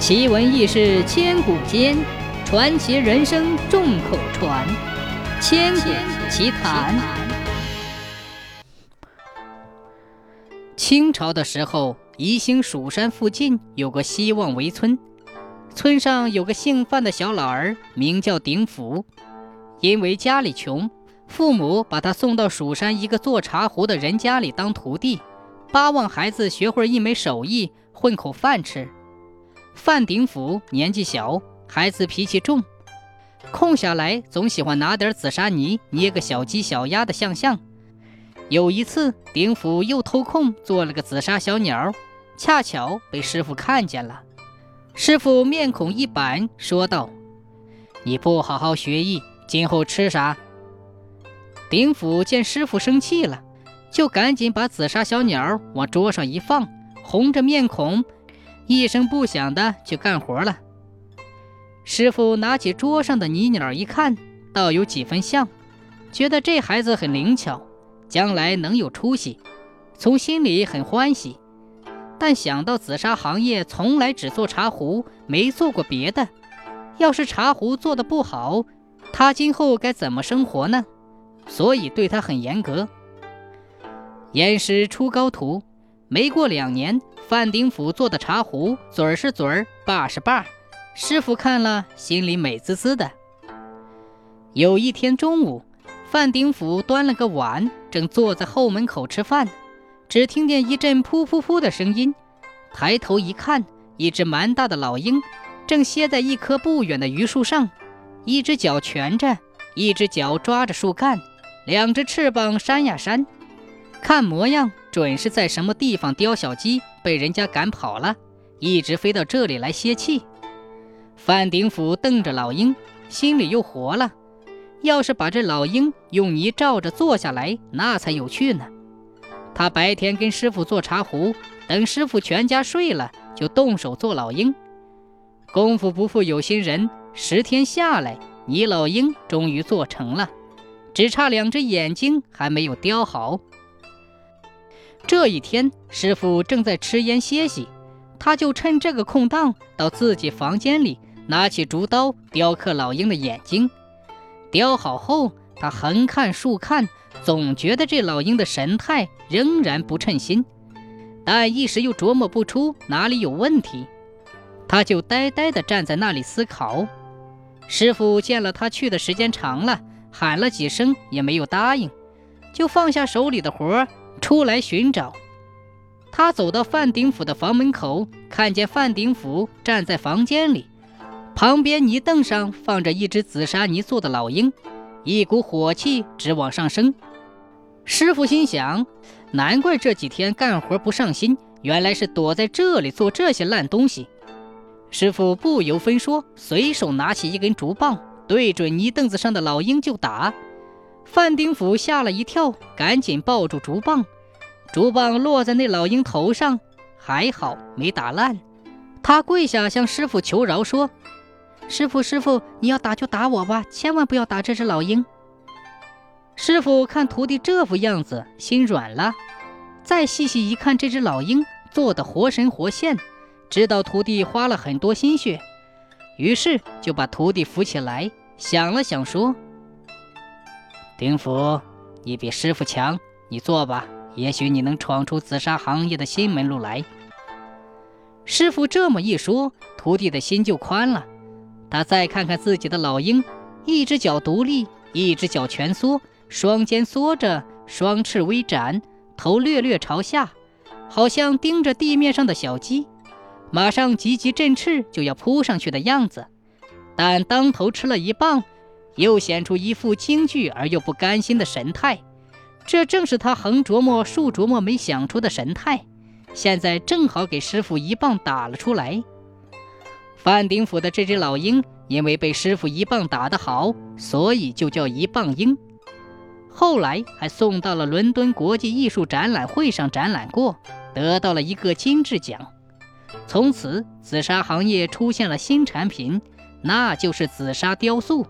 奇闻异事千古间，传奇人生众口传。千古奇谈。清朝的时候，宜兴蜀山附近有个西望围村，村上有个姓范的小老儿，名叫鼎福。因为家里穷，父母把他送到蜀山一个做茶壶的人家里当徒弟，巴望孩子学会一门手艺，混口饭吃。范鼎甫年纪小，孩子脾气重，空下来总喜欢拿点紫砂泥捏个小鸡、小鸭的像像。有一次，鼎甫又偷空做了个紫砂小鸟，恰巧被师傅看见了。师傅面孔一板，说道：“你不好好学艺，今后吃啥？”鼎甫见师傅生气了，就赶紧把紫砂小鸟往桌上一放，红着面孔。一声不响的去干活了。师傅拿起桌上的泥鸟一看，倒有几分像，觉得这孩子很灵巧，将来能有出息，从心里很欢喜。但想到紫砂行业从来只做茶壶，没做过别的，要是茶壶做的不好，他今后该怎么生活呢？所以对他很严格。严师出高徒，没过两年。范鼎甫做的茶壶，嘴儿是嘴儿，把是把，师傅看了心里美滋滋的。有一天中午，范鼎甫端了个碗，正坐在后门口吃饭，只听见一阵噗噗噗的声音，抬头一看，一只蛮大的老鹰正歇在一棵不远的榆树上，一只脚蜷着，一只脚抓着树干，两只翅膀扇呀扇，看模样准是在什么地方叼小鸡。被人家赶跑了，一直飞到这里来歇气。范鼎甫瞪着老鹰，心里又活了。要是把这老鹰用泥罩着坐下来，那才有趣呢。他白天跟师傅做茶壶，等师傅全家睡了，就动手做老鹰。功夫不负有心人，十天下来，泥老鹰终于做成了，只差两只眼睛还没有雕好。这一天，师傅正在吃烟歇息，他就趁这个空档到自己房间里，拿起竹刀雕刻老鹰的眼睛。雕好后，他横看竖看，总觉得这老鹰的神态仍然不称心，但一时又琢磨不出哪里有问题，他就呆呆地站在那里思考。师傅见了他去的时间长了，喊了几声也没有答应，就放下手里的活儿。出来寻找，他走到范鼎府的房门口，看见范鼎府站在房间里，旁边泥凳上放着一只紫砂泥做的老鹰，一股火气直往上升。师傅心想：难怪这几天干活不上心，原来是躲在这里做这些烂东西。师傅不由分说，随手拿起一根竹棒，对准泥凳子上的老鹰就打。范丁甫吓了一跳，赶紧抱住竹棒，竹棒落在那老鹰头上，还好没打烂。他跪下向师傅求饶说：“师傅，师傅，你要打就打我吧，千万不要打这只老鹰。”师傅看徒弟这副样子，心软了。再细细一看，这只老鹰做的活神活现，知道徒弟花了很多心血，于是就把徒弟扶起来，想了想说。丁福，你比师傅强，你做吧，也许你能闯出紫砂行业的新门路来。师傅这么一说，徒弟的心就宽了。他再看看自己的老鹰，一只脚独立，一只脚蜷缩，双肩缩着，双翅微展，头略略朝下，好像盯着地面上的小鸡，马上急急振翅就要扑上去的样子。但当头吃了一棒。又显出一副惊惧而又不甘心的神态，这正是他横琢磨竖琢磨没想出的神态。现在正好给师傅一棒打了出来。范鼎府的这只老鹰，因为被师傅一棒打得好，所以就叫一棒鹰。后来还送到了伦敦国际艺术展览会上展览过，得到了一个金质奖。从此，紫砂行业出现了新产品，那就是紫砂雕塑。